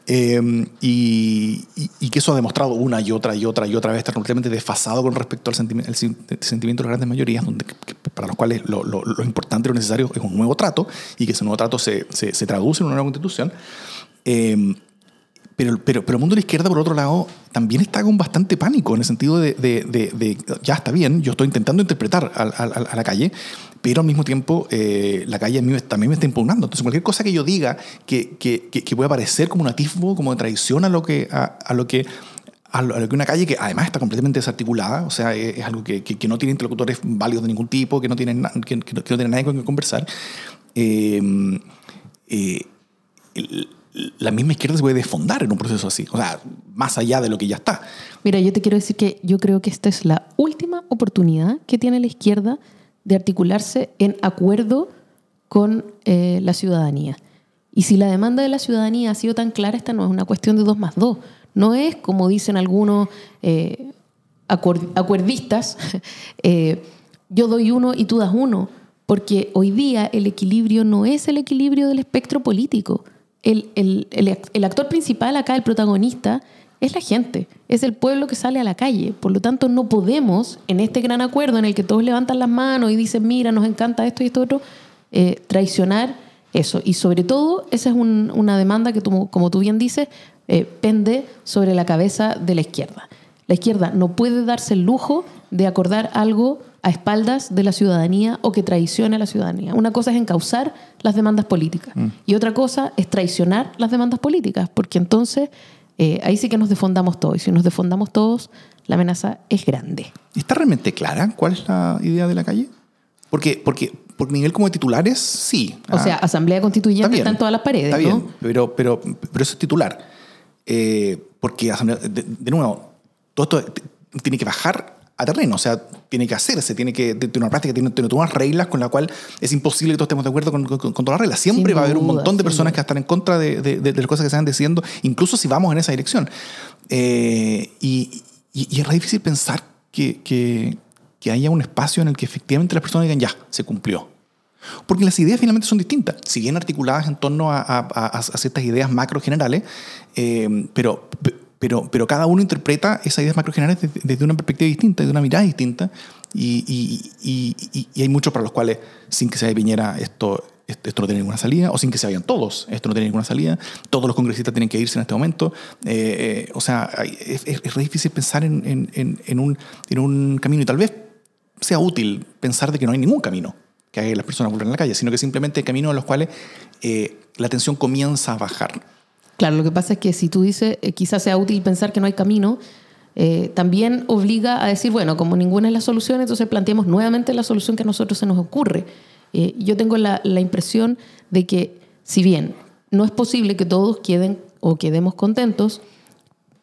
Eh, y, y, y, que eso ha demostrado una y otra y otra y otra vez estar completamente desfasado con respecto al sentimiento, el sentimiento de las grandes mayorías, donde, que, para los cuales lo, lo, lo, importante y lo necesario es un nuevo trato y que ese nuevo trato se, se, se traduce en una nueva constitución. Eh, pero, pero, pero el mundo de la izquierda, por otro lado, también está con bastante pánico, en el sentido de, de, de, ya está bien, yo estoy intentando interpretar a, la calle, pero al mismo tiempo eh, la calle a mí también me está impugnando. Entonces, cualquier cosa que yo diga que, que, que, que pueda parecer como un atisbo, como de traición a lo que, a, lo que a lo, que una calle que además está completamente desarticulada, o sea, es, algo que, que- no tiene interlocutores válidos de ningún tipo, que no tiene, na- que, no, no tiene nadie con quien conversar. Eh, eh, la misma izquierda se puede desfondar en un proceso así, o sea, más allá de lo que ya está. Mira, yo te quiero decir que yo creo que esta es la última oportunidad que tiene la izquierda de articularse en acuerdo con eh, la ciudadanía. Y si la demanda de la ciudadanía ha sido tan clara, esta no es una cuestión de dos más dos. No es, como dicen algunos eh, acuer- acuerdistas, [laughs] eh, yo doy uno y tú das uno. Porque hoy día el equilibrio no es el equilibrio del espectro político. El, actor principal acá, el protagonista, es la gente, es el pueblo que sale a la calle. Por lo tanto, no podemos, en este gran acuerdo en el que todos levantan las manos y dicen, mira, nos encanta esto y esto otro, eh, traicionar eso. Y sobre todo, esa es un- una demanda que, como tú bien dices, eh, pende sobre la cabeza de la izquierda. La izquierda no puede darse el lujo de acordar algo a espaldas de la ciudadanía o que traicione a la ciudadanía. Una cosa es encauzar las demandas políticas y otra cosa es traicionar las demandas políticas, porque entonces eh, ahí sí que nos defondamos todos. Y si nos defondamos todos, la amenaza es grande. ¿Está realmente clara cuál es la idea de la calle? Porque, porque por nivel como de titulares, sí. O Ah, sea, Asamblea Constituyente está bien, está en todas las paredes, Está ¿no? bien, pero, pero, pero eso es titular. Eh, porque, asamblea- de, de nuevo, todo esto tiene que bajar a terreno, o sea, tiene que hacerse, tiene que tener una práctica, tiene, tiene unas reglas con la cual es imposible que todos estemos de acuerdo con, con- con todas las reglas. Siempre Sin va a haber un montón de personas duda. que están en contra de, de- las cosas que se están diciendo, incluso si vamos en esa dirección. Eh, y, y- y es re difícil pensar que, que- que haya un espacio en el que efectivamente las personas digan, ya, se cumplió. Porque las ideas finalmente son distintas, si bien articuladas en torno a, a- a- a ciertas ideas macro generales, eh, pero, pero, pero cada uno interpreta esas ideas macro generales desde, desde una perspectiva distinta, desde una mirada distinta, y, y- y- y- hay muchos para los cuales, sin que sea de Piñera, esto, esto, esto no tiene ninguna salida, o sin que se vayan todos, esto no tiene ninguna salida, todos los congresistas tienen que irse en este momento, eh, eh, o sea, es, es- es re difícil pensar en, en- en- en un, en un camino, y tal vez sea útil pensar de que no hay ningún camino que las personas vuelvan a la calle, sino que simplemente hay caminos en los cuales eh, la tensión comienza a bajar. Claro, lo que pasa es que si tú dices, eh, quizás sea útil pensar que no hay camino, eh, también obliga a decir, bueno, como ninguna es la solución, entonces planteemos nuevamente la solución que a nosotros se nos ocurre. Eh, yo tengo la, impresión de que, si bien no es posible que todos queden o quedemos contentos,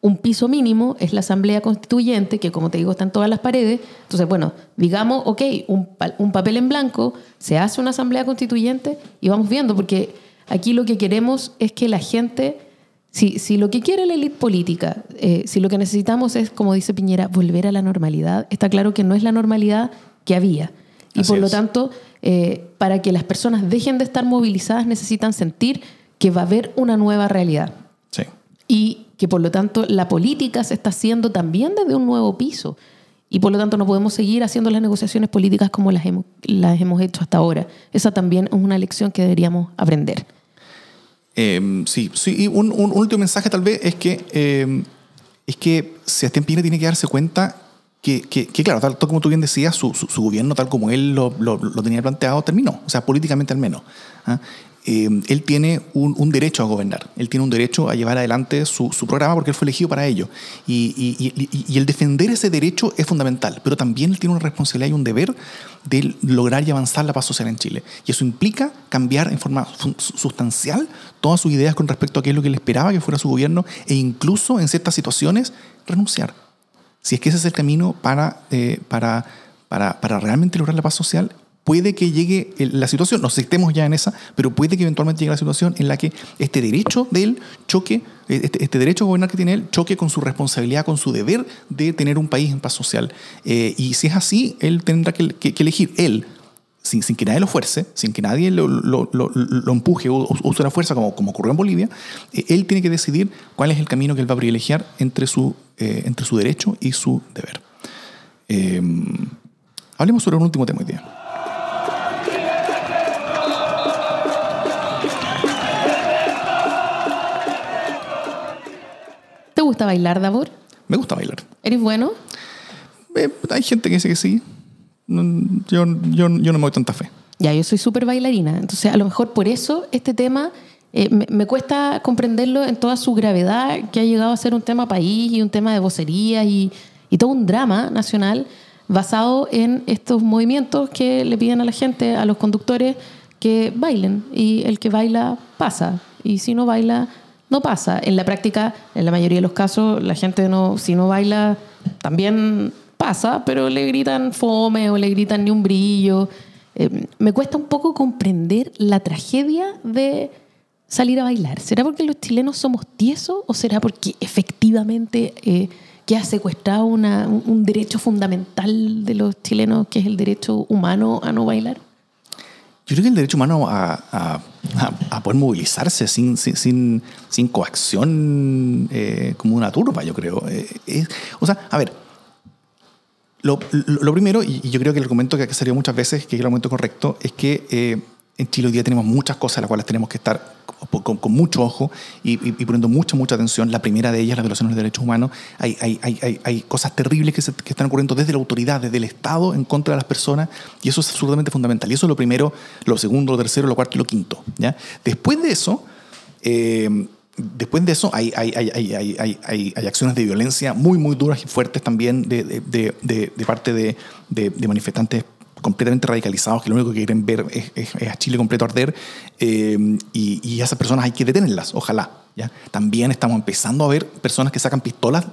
un piso mínimo es la asamblea constituyente, que como te digo está en todas las paredes. Entonces, bueno, digamos, ok, un, un papel en blanco, se hace una asamblea constituyente y vamos viendo, porque aquí lo que queremos es que la gente, si, si lo que quiere la élite política, eh, si lo que necesitamos es, como dice Piñera, volver a la normalidad, está claro que no es la normalidad que había. Y Así por lo tanto, eh, para que las personas dejen de estar movilizadas, necesitan sentir que va a haber una nueva realidad Sí. y que por lo tanto la política se está haciendo también desde un nuevo piso. Y por lo tanto no podemos seguir haciendo las negociaciones políticas como las hemos, las hemos hecho hasta ahora. Esa también es una lección que deberíamos aprender. Eh, sí, sí, y un, un último mensaje tal vez es que, eh, es que Sebastián Piñera tiene que darse cuenta que, que, que, claro, tal, tal como tú bien decías, su, su, su gobierno tal como él lo, lo- lo tenía planteado terminó, o sea, políticamente al menos. Eh, él tiene un, un derecho a gobernar, él tiene un derecho a llevar adelante su, su programa porque él fue elegido para ello. Y, y- y- y- el defender ese derecho es fundamental, pero también él tiene una responsabilidad y un deber de lograr y avanzar la paz social en Chile. Y eso implica cambiar en forma sustancial todas sus ideas con respecto a qué es lo que él esperaba que fuera su gobierno e incluso en ciertas situaciones renunciar. Si es que ese es el camino para, eh, para, para, para realmente lograr la paz social, puede que llegue la situación, no sé estemos ya en esa, pero puede que eventualmente llegue la situación en la que este derecho de él choque, eh, este, este derecho a gobernar que tiene él, choque con su responsabilidad, con su deber de tener un país en paz social. Eh, y si es así, él tendrá que- que elegir él, sin, sin que nadie lo fuerce, sin que nadie lo, lo- lo- lo empuje o, use la fuerza como, como ocurrió en Bolivia, eh, él tiene que decidir cuál es el camino que él va a privilegiar entre su, eh, entre su derecho y su deber. Eh, hablemos sobre un último tema hoy día. ¿Te gusta bailar, Davor? Me gusta bailar. ¿Eres bueno? Eh, hay gente que dice que sí. Yo, yo, yo no me doy tanta fe. Ya, yo soy súper bailarina. Entonces, a lo mejor por eso este tema eh, me, me cuesta comprenderlo en toda su gravedad, que ha llegado a ser un tema país y un tema de vocería y, y todo un drama nacional basado en estos movimientos que le piden a la gente, a los conductores, que bailen. Y el que baila pasa. Y si no baila, no pasa. En la práctica, en la mayoría de los casos, la gente no, si no baila, también pasa, pero le gritan fome o le gritan ni un brillo. Eh, me cuesta un poco comprender la tragedia de salir a bailar. ¿Será porque los chilenos somos tiesos o será porque efectivamente eh, ha secuestrado un, derecho fundamental de los chilenos, que es el derecho humano a no bailar? Yo creo que el derecho humano a, a- a- poder movilizarse sin, sin, sin, coacción eh, como una turba, yo creo. Eh, o sea, a ver, lo, primero, y, yo creo que el argumento que ha salido muchas veces, que es el argumento correcto, es que eh, en Chile hoy día tenemos muchas cosas a las cuales tenemos que estar con, mucho ojo y, poniendo mucha, mucha atención. La primera de ellas, la violación de los derechos humanos. Hay, hay, hay, hay, cosas terribles que están ocurriendo desde la autoridad, desde el Estado en contra de las personas, y eso es absolutamente fundamental. Y eso es lo primero, lo segundo, lo tercero, lo cuarto y lo quinto. ¿ya? Después de eso, eh, después de eso hay, hay, hay, hay, acciones de violencia muy, muy duras y fuertes también de, de, de, parte de, manifestantes completamente radicalizados que lo único que quieren ver es a Chile completo arder eh, y, y esas personas hay que detenerlas, ojalá. ¿ya? También estamos empezando a ver personas que sacan pistolas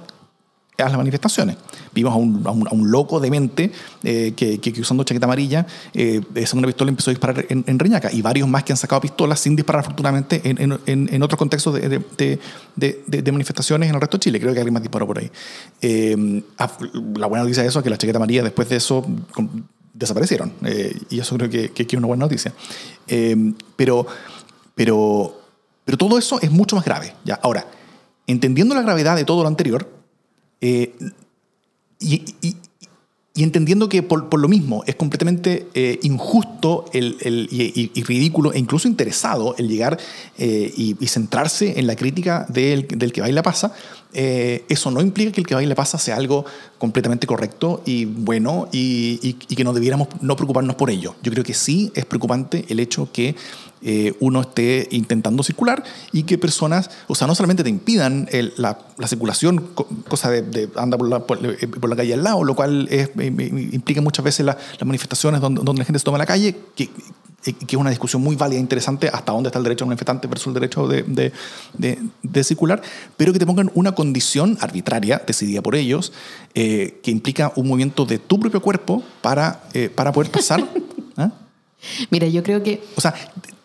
a las manifestaciones. Vimos a un, a un, a un loco demente eh, que, que, que usando chaqueta amarilla, eh, esa una pistola empezó a disparar en, en Reñaca y varios más que han sacado pistolas sin disparar afortunadamente en, en, en, otros contextos de, de, de, de- manifestaciones en el resto de Chile. Creo que alguien más disparó por ahí. Eh, af- la buena noticia de eso es que la chaqueta amarilla después de eso con- desaparecieron eh, y eso creo que, que, que es una buena noticia. Eh, pero, pero, pero todo eso es mucho más grave. ¿ya? Ahora, entendiendo la gravedad de todo lo anterior, eh, y, y- y entendiendo que por, por lo mismo es completamente eh, injusto el, el- y, y- ridículo e incluso interesado el llegar eh, y, centrarse en la crítica del, del que baila pasa, eh, eso no implica que el que baila pasa sea algo completamente correcto y bueno y que no debiéramos no preocuparnos por ello. Yo creo que sí es preocupante el hecho que eh, uno esté intentando circular y que personas, o sea, no solamente te impidan el- la, la circulación, co- cosa de, de andar por la, por, eh, por la calle al lado, lo cual es- implica muchas veces la- las manifestaciones donde, donde la gente se toma la calle, que, eh, que es una discusión muy válida e interesante hasta dónde está el derecho de manifestante versus el derecho de, de- de- de circular, pero que te pongan una condición arbitraria, decidida por ellos, eh, que implica un movimiento de tu propio cuerpo para, eh, para poder pasar. [laughs] ¿ah? Mira, yo creo que O sea,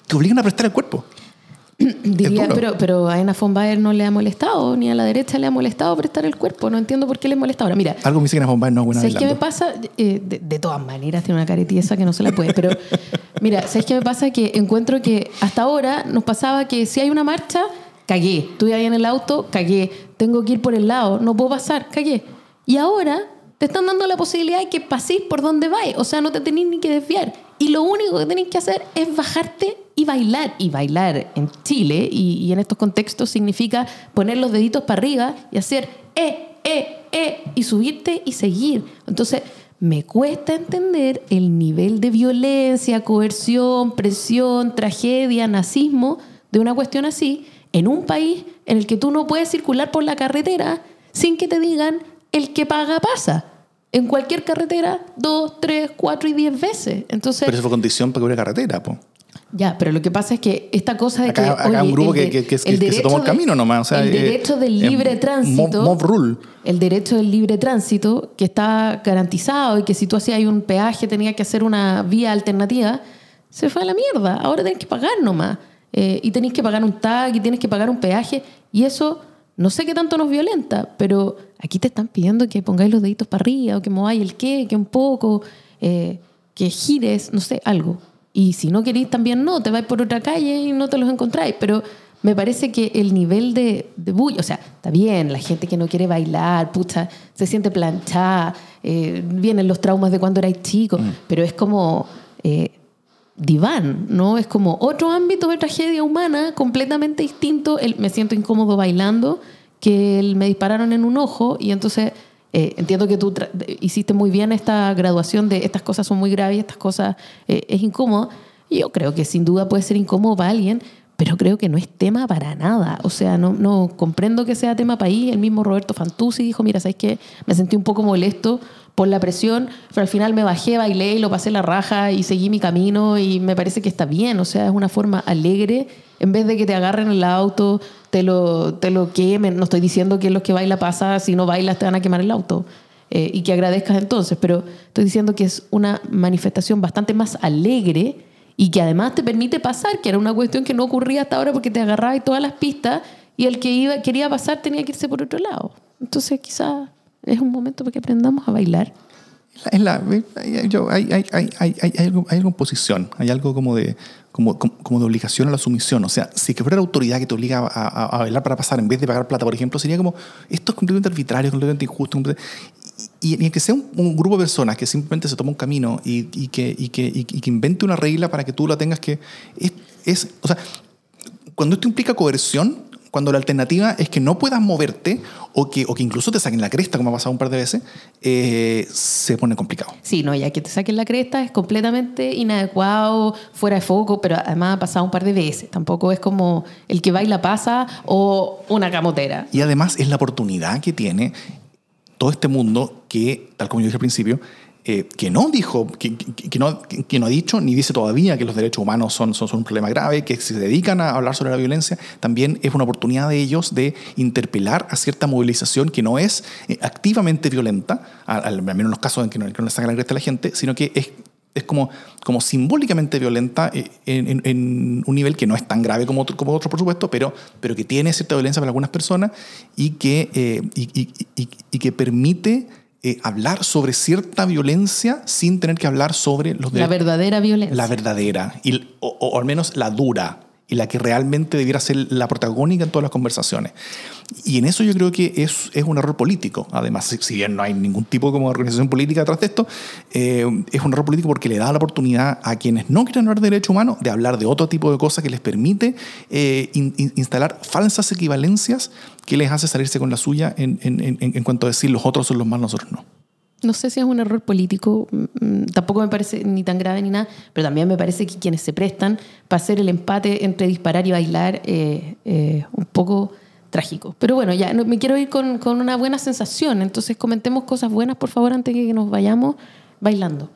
te obligan a prestar el cuerpo. [clears throat] diría, pero, pero a Ena von Baer no le ha molestado, ni a la derecha le ha molestado prestar el cuerpo. No entiendo por qué le molesta ahora. Mira, Algo me dice que Ana Bombay no es buena ¿Sabes qué me pasa? Eh, de, de todas maneras, tiene una caretiesa que no se la puede. Pero, [laughs] mira, ¿sabes qué me pasa? Que encuentro que hasta ahora nos pasaba que si hay una marcha, cagué. Estoy ahí en el auto, cagué. Tengo que ir por el lado, no puedo pasar, cagué. Y ahora te están dando la posibilidad de que paséis por donde vais. O sea, no te tenéis ni que desviar. Y lo único que tenéis que hacer es bajarte y bailar. Y bailar en Chile y, en estos contextos significa poner los deditos para arriba y hacer eh, eh, eh, y subirte y seguir. Entonces, me cuesta entender el nivel de violencia, coerción, presión, tragedia, nazismo de una cuestión así en un país en el que tú no puedes circular por la carretera sin que te digan el que paga pasa. En cualquier carretera, dos, tres, cuatro y diez veces. Entonces, Pero eso fue condición para que hubiera carretera, po. ya, pero lo que pasa es que esta cosa de Acá, que. acá oye, un grupo el que, que, que- el que se tomó el de- camino nomás. O sea, el eh, derecho del libre tránsito. Mob, rule. El derecho del libre tránsito, que está garantizado y que si tú hacías un peaje tenía que hacer una vía alternativa, se fue a la mierda. Ahora tenés que pagar nomás. Eh, y tenés que pagar un tag y tienes que pagar un peaje. Y eso no sé qué tanto nos violenta, pero aquí te están pidiendo que pongáis los deditos para arriba o que mováis el qué, que un poco, eh, que gires, no sé, algo. Y si no queréis también no, te vais por otra calle y no te los encontráis. Pero me parece que el nivel de, de bullying, o sea, está bien, la gente que no quiere bailar, pucha, se siente planchada, eh, vienen los traumas de cuando erais chico, pero es como eh, diván, ¿no? Es como otro ámbito de tragedia humana completamente distinto. El, me siento incómodo bailando, que me dispararon en un ojo y entonces eh, entiendo que tú hiciste muy bien esta graduación de estas cosas son muy graves, estas cosas eh, es incómodo. Yo creo que sin duda puede ser incómodo para alguien, pero creo que no es tema para nada. O sea, no, no comprendo que sea tema país. El mismo Roberto Fantuzzi dijo, mira, ¿sabes qué? Me sentí un poco molesto por la presión, pero al final me bajé, bailé y lo pasé la raja y seguí mi camino y me parece que está bien. O sea, es una forma alegre. En vez de que te agarren el auto, te lo, te lo quemen. No estoy diciendo que los que baila pasa, si no bailas te van a quemar el auto. Eh, y que agradezcas entonces, pero estoy diciendo que es una manifestación bastante más alegre y que además te permite pasar, que era una cuestión que no ocurría hasta ahora porque te agarraba todas las pistas y el que iba, quería pasar tenía que irse por otro lado. Entonces quizás es un momento para que aprendamos a bailar. Es la, hay, hay, hay, hay, algo, hay algo en posición, hay algo como de, como, como, de obligación a la sumisión. O sea, si que fuera la autoridad que te obliga a, a, bailar para pasar en vez de pagar plata, por ejemplo, sería como, esto es completamente arbitrario, completamente injusto. Y, y, que sea un, grupo de personas que simplemente se toma un camino y, y que, y, que, y, que invente una regla para que tú la tengas que... Es, es, o sea, cuando esto implica coerción, cuando la alternativa es que no puedas moverte o que, o que incluso te saquen la cresta, como ha pasado un par de veces, eh, se pone complicado. Sí, no, ya que te saquen la cresta es completamente inadecuado, fuera de foco, pero además ha pasado un par de veces. Tampoco es como el que baila pasa o una camotera. Y además es la oportunidad que tiene todo este mundo que, tal como yo dije al principio, eh, que no dijo, que, que, no, que, no, ha dicho ni dice todavía que los derechos humanos son, son, un problema grave, que si se dedican a hablar sobre la violencia, también es una oportunidad de ellos de interpelar a cierta movilización que no es eh, activamente violenta, al, menos en los casos en que no, que no le sacan la cresta a la gente, sino que es es como, como simbólicamente violenta eh, en, en, un nivel que no es tan grave como, otro, como otros, por supuesto, pero, pero que tiene cierta violencia para algunas personas y que, eh, y, y, y, y, que permite eh, hablar sobre cierta violencia sin tener que hablar sobre los La verdadera violencia. La verdadera, y, o, o, al menos la dura, y la que realmente debiera ser la protagónica en todas las conversaciones. Y en eso yo creo que es, es un error político. Además, si bien no hay ningún tipo como de organización política detrás de esto, eh, es un error político porque le da la oportunidad a quienes no quieren hablar de derechos humanos de hablar de otro tipo de cosas que les permite eh, in, instalar falsas equivalencias que les hace salirse con la suya en, en, en, en cuanto a decir los otros son los malos, nosotros no no sé si es un error político, mm, tampoco me parece ni tan grave ni nada, pero también me parece que quienes se prestan para hacer el empate entre disparar y bailar eh, eh, un poco trágico. Pero bueno, ya me quiero ir con, con, una buena sensación, entonces comentemos cosas buenas, por favor, antes de que nos vayamos bailando.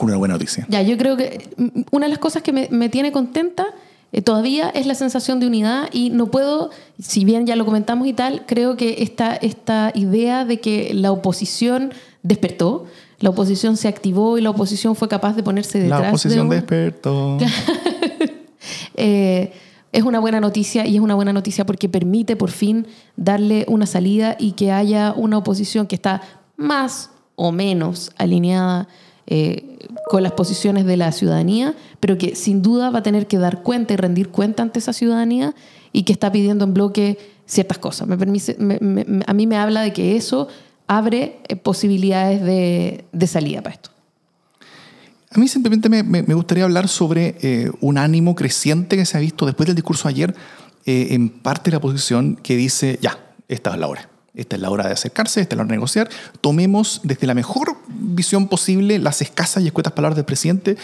Con una buena noticia. Ya, yo creo que una de las cosas que me, me tiene contenta eh, todavía es la sensación de unidad y no puedo, si bien ya lo comentamos y tal, creo que esta, esta idea de que la oposición despertó, la oposición se activó y la oposición fue capaz de ponerse detrás. La oposición de un... despertó. [laughs] eh, es una buena noticia y es una buena noticia porque permite por fin darle una salida y que haya una oposición que está más o menos alineada eh, con las posiciones de la ciudadanía, pero que sin duda va a tener que dar cuenta y rendir cuenta ante esa ciudadanía y que está pidiendo en bloque ciertas cosas. Me permite, me, me, a mí me habla de que eso abre eh, posibilidades de, de salida para esto. A mí simplemente me, me gustaría hablar sobre eh, un ánimo creciente que se ha visto después del discurso ayer eh, en parte de la oposición que dice, ya, esta es la hora. Esta es la hora de acercarse, esta es la hora de negociar. Tomemos desde la mejor visión posible las escasas y escuetas palabras del presidente.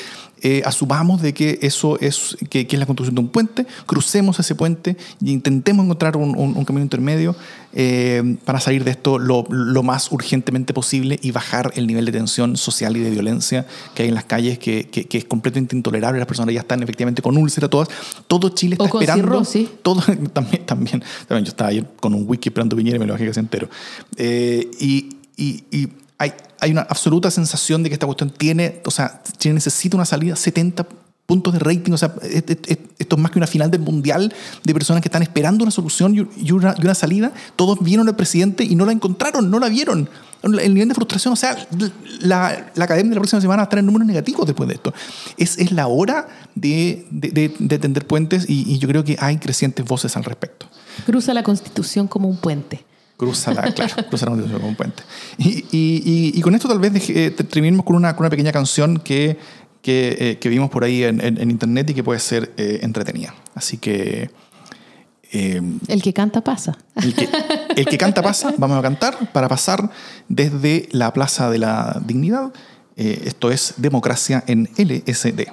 Eh, asumamos de que eso es, que, que, es la construcción de un puente, crucemos ese puente y intentemos encontrar un, un, un camino intermedio eh, para salir de esto lo, lo, más urgentemente posible y bajar el nivel de tensión social y de violencia que hay en las calles, que, que, que es completamente intolerable. Las personas ya están efectivamente con úlcera todas. Todo Chile está o con esperando. Cirrosis. Todo, [laughs] también, también, también. Yo estaba ayer con un wiki esperando Piñera y me lo bajé casi entero. Eh, y, y, y hay, hay una absoluta sensación de que esta cuestión tiene, o sea, Chile necesita una salida 70 puntos de rating, o sea, esto es más que una final del mundial de personas que están esperando una solución y una, y una salida. Todos vieron al presidente y no la encontraron, no la vieron. El nivel de frustración, o sea, la, la academia de la próxima semana va a estar en números negativos después de esto. Es, es la hora de, de, de, de tender puentes y, y yo creo que hay crecientes voces al respecto. Cruza la constitución como un puente. Cruza la, claro, cruza la constitución como un puente. Y, y, y, con esto tal vez eh, terminemos con una, con una pequeña canción que, que, eh, que vimos por ahí en, en, en, internet y que puede ser eh, entretenida. Así que El que canta pasa. el, que, el que canta pasa, vamos a cantar para pasar desde la Plaza de la Dignidad. Esto es Democracia en LSD.